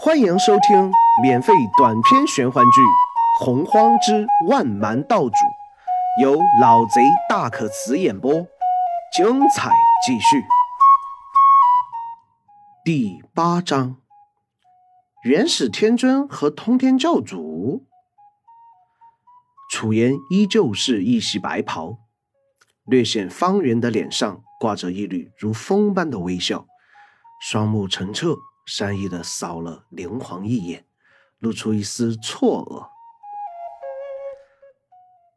欢迎收听免费短篇玄幻剧《洪荒之万蛮道主》，由老贼大可辞演播，精彩继续。第八章：元始天尊和通天教主。楚言依旧是一袭白袍，略显方圆的脸上挂着一缕如风般的微笑，双目澄澈。善意的扫了灵皇一眼，露出一丝错愕。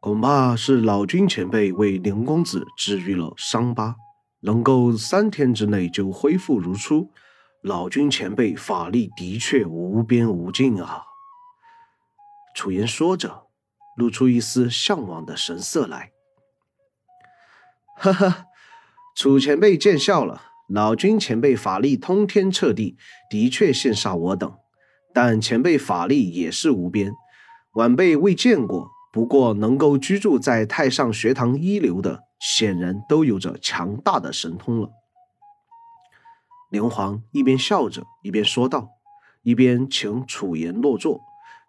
恐怕是老君前辈为灵公子治愈了伤疤，能够三天之内就恢复如初。老君前辈法力的确无边无尽啊！楚言说着，露出一丝向往的神色来。哈哈，楚前辈见笑了。老君前辈法力通天彻地，的确羡煞我等，但前辈法力也是无边，晚辈未见过。不过能够居住在太上学堂一流的，显然都有着强大的神通了。灵皇一边笑着，一边说道，一边请楚言落座，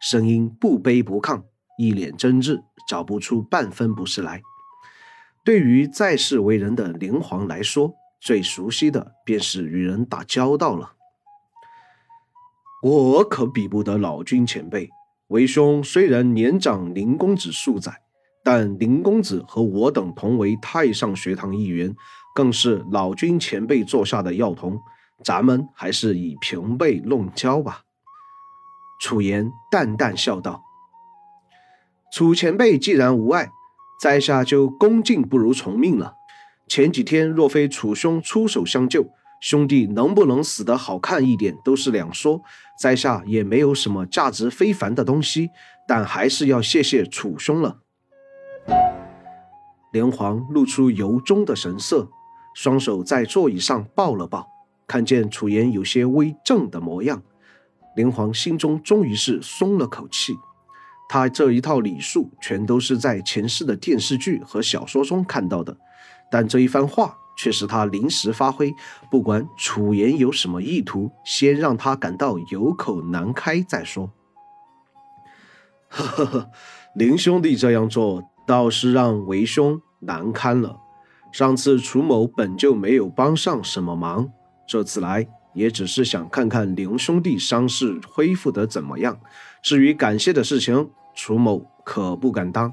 声音不卑不亢，一脸真挚，找不出半分不是来。对于在世为人的灵皇来说，最熟悉的便是与人打交道了。我可比不得老君前辈，为兄虽然年长林公子数载，但林公子和我等同为太上学堂一员，更是老君前辈座下的药童，咱们还是以平辈弄交吧。楚言淡淡笑道：“楚前辈既然无碍，在下就恭敬不如从命了。”前几天若非楚兄出手相救，兄弟能不能死得好看一点都是两说。在下也没有什么价值非凡的东西，但还是要谢谢楚兄了。连环露出由衷的神色，双手在座椅上抱了抱，看见楚言有些微怔的模样，连环心中终于是松了口气。他这一套礼数全都是在前世的电视剧和小说中看到的。但这一番话却是他临时发挥，不管楚言有什么意图，先让他感到有口难开再说。呵呵呵，林兄弟这样做倒是让为兄难堪了。上次楚某本就没有帮上什么忙，这次来也只是想看看林兄弟伤势恢复得怎么样。至于感谢的事情，楚某可不敢当。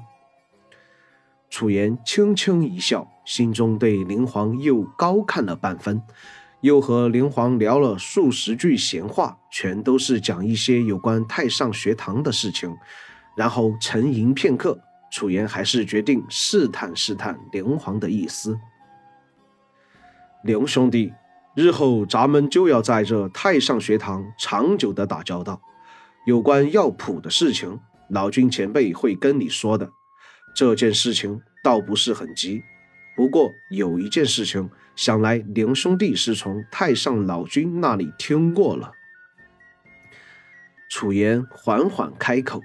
楚言轻轻一笑，心中对灵皇又高看了半分，又和灵皇聊了数十句闲话，全都是讲一些有关太上学堂的事情。然后沉吟片刻，楚言还是决定试探试探灵皇的意思。灵兄弟，日后咱们就要在这太上学堂长久的打交道，有关药谱的事情，老君前辈会跟你说的。这件事情倒不是很急，不过有一件事情，想来林兄弟是从太上老君那里听过了。楚言缓缓开口，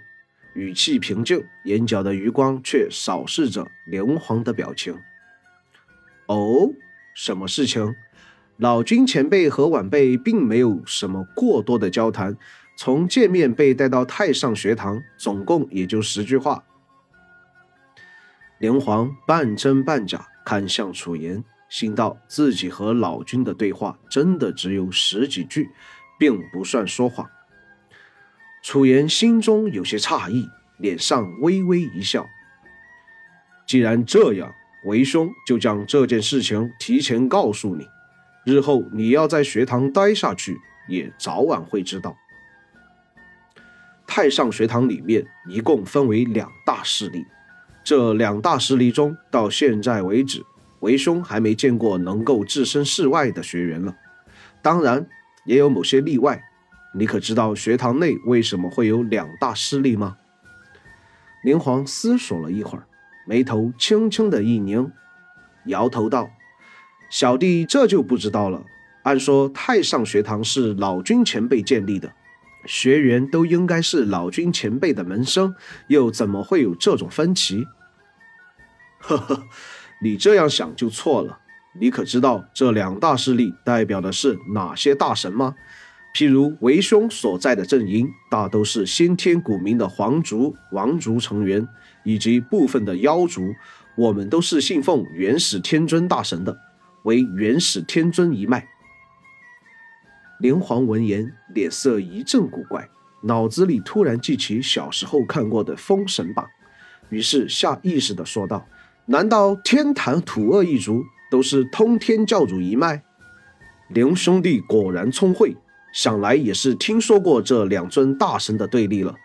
语气平静，眼角的余光却扫视着连皇的表情。哦，什么事情？老君前辈和晚辈并没有什么过多的交谈，从见面被带到太上学堂，总共也就十句话。连环半真半假看向楚言，心道自己和老君的对话真的只有十几句，并不算说谎。楚言心中有些诧异，脸上微微一笑。既然这样，为兄就将这件事情提前告诉你，日后你要在学堂待下去，也早晚会知道。太上学堂里面一共分为两大势力。这两大势力中，到现在为止，为兄还没见过能够置身事外的学员了。当然，也有某些例外。你可知道学堂内为什么会有两大势力吗？灵皇思索了一会儿，眉头轻轻的一拧，摇头道：“小弟这就不知道了。按说太上学堂是老君前辈建立的。”学员都应该是老君前辈的门生，又怎么会有这种分歧？呵呵，你这样想就错了。你可知道这两大势力代表的是哪些大神吗？譬如为兄所在的阵营，大都是先天古名的皇族、王族成员，以及部分的妖族。我们都是信奉元始天尊大神的，为元始天尊一脉。连环闻言，脸色一阵古怪，脑子里突然记起小时候看过的《封神榜》，于是下意识地说道：“难道天坛土恶一族都是通天教主一脉？”林兄弟果然聪慧，想来也是听说过这两尊大神的对立了。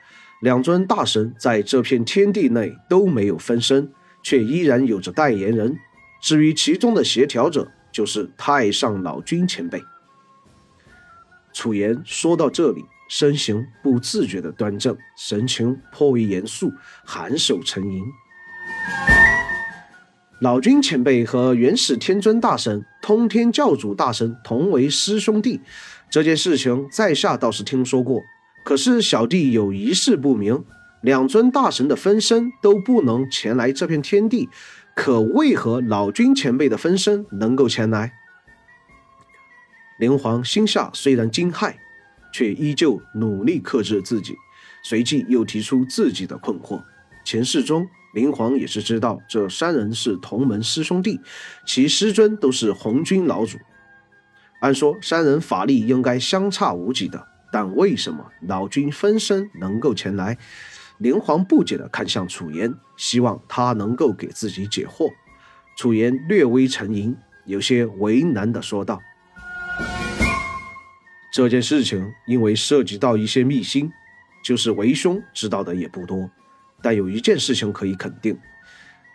两尊大神在这片天地内都没有分身，却依然有着代言人。至于其中的协调者，就是太上老君前辈。楚言说到这里，身形不自觉的端正，神情颇为严肃，颔首沉吟。老君前辈和元始天尊大神、通天教主大神同为师兄弟，这件事情在下倒是听说过。可是小弟有一事不明：两尊大神的分身都不能前来这片天地，可为何老君前辈的分身能够前来？灵皇心下虽然惊骇，却依旧努力克制自己，随即又提出自己的困惑。前世中，灵皇也是知道这三人是同门师兄弟，其师尊都是红军老祖。按说三人法力应该相差无几的，但为什么老君分身能够前来？灵皇不解地看向楚言，希望他能够给自己解惑。楚言略微沉吟，有些为难地说道。这件事情因为涉及到一些秘辛，就是为兄知道的也不多。但有一件事情可以肯定，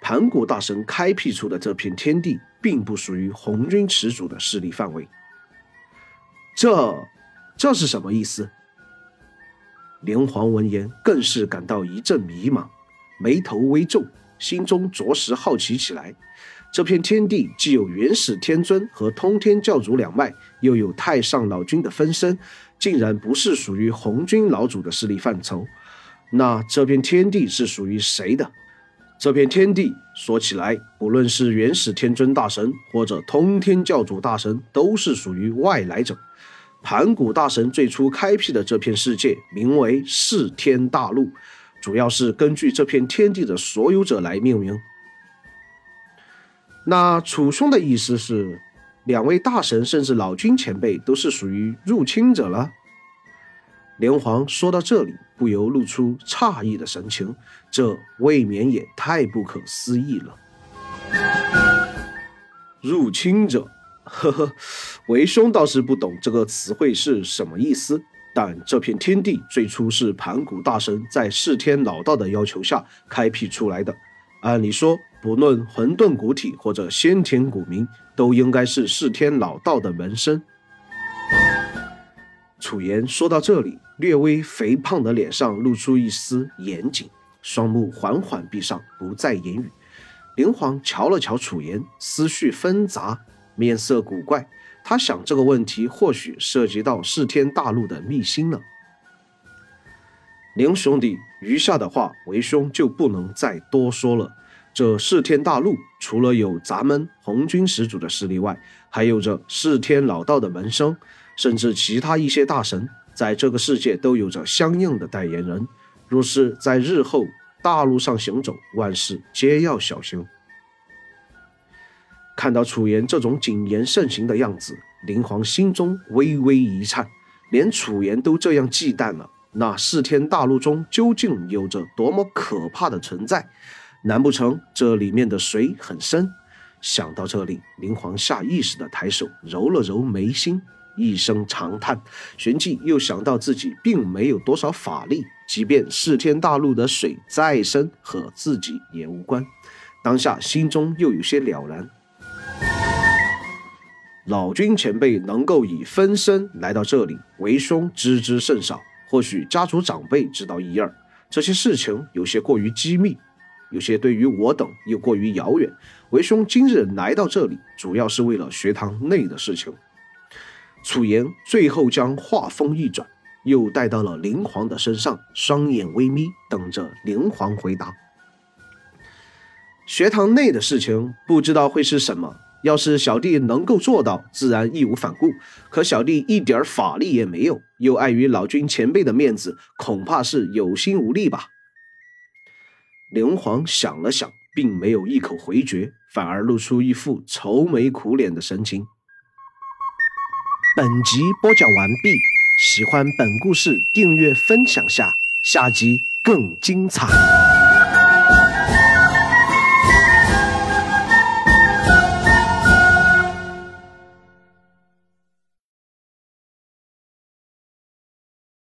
盘古大神开辟出的这片天地，并不属于红军始祖的势力范围。这，这是什么意思？连环闻言，更是感到一阵迷茫，眉头微皱，心中着实好奇起来。这片天地既有元始天尊和通天教主两脉，又有太上老君的分身，竟然不是属于红军老祖的势力范畴。那这片天地是属于谁的？这片天地说起来，不论是元始天尊大神或者通天教主大神，都是属于外来者。盘古大神最初开辟的这片世界名为世天大陆，主要是根据这片天地的所有者来命名。那楚兄的意思是，两位大神甚至老君前辈都是属于入侵者了。连环说到这里，不由露出诧异的神情，这未免也太不可思议了。入侵者，呵呵，为兄倒是不懂这个词汇是什么意思。但这片天地最初是盘古大神在世天老道的要求下开辟出来的，按理说。不论混沌古体或者先天古名，都应该是世天老道的门生。楚言说到这里，略微肥胖的脸上露出一丝严谨，双目缓缓闭上，不再言语。灵皇瞧了瞧楚言，思绪纷杂，面色古怪。他想，这个问题或许涉及到世天大陆的秘辛了。灵兄弟，余下的话，为兄就不能再多说了。这世天大陆除了有咱们红军始祖的势力外，还有着世天老道的门生，甚至其他一些大神，在这个世界都有着相应的代言人。若是在日后大陆上行走，万事皆要小心。看到楚言这种谨言慎行的样子，灵皇心中微微一颤。连楚言都这样忌惮了，那四天大陆中究竟有着多么可怕的存在？难不成这里面的水很深？想到这里，灵皇下意识地抬手揉了揉眉心，一声长叹，旋即又想到自己并没有多少法力，即便四天大陆的水再深，和自己也无关。当下心中又有些了然。老君前辈能够以分身来到这里，为兄知之甚少，或许家族长辈知道一二。这些事情有些过于机密。有些对于我等又过于遥远，为兄今日来到这里，主要是为了学堂内的事情。楚言最后将话锋一转，又带到了灵皇的身上，双眼微眯，等着灵皇回答。学堂内的事情不知道会是什么，要是小弟能够做到，自然义无反顾。可小弟一点法力也没有，又碍于老君前辈的面子，恐怕是有心无力吧。灵皇想了想，并没有一口回绝，反而露出一副愁眉苦脸的神情。本集播讲完毕，喜欢本故事，订阅分享下，下集更精彩。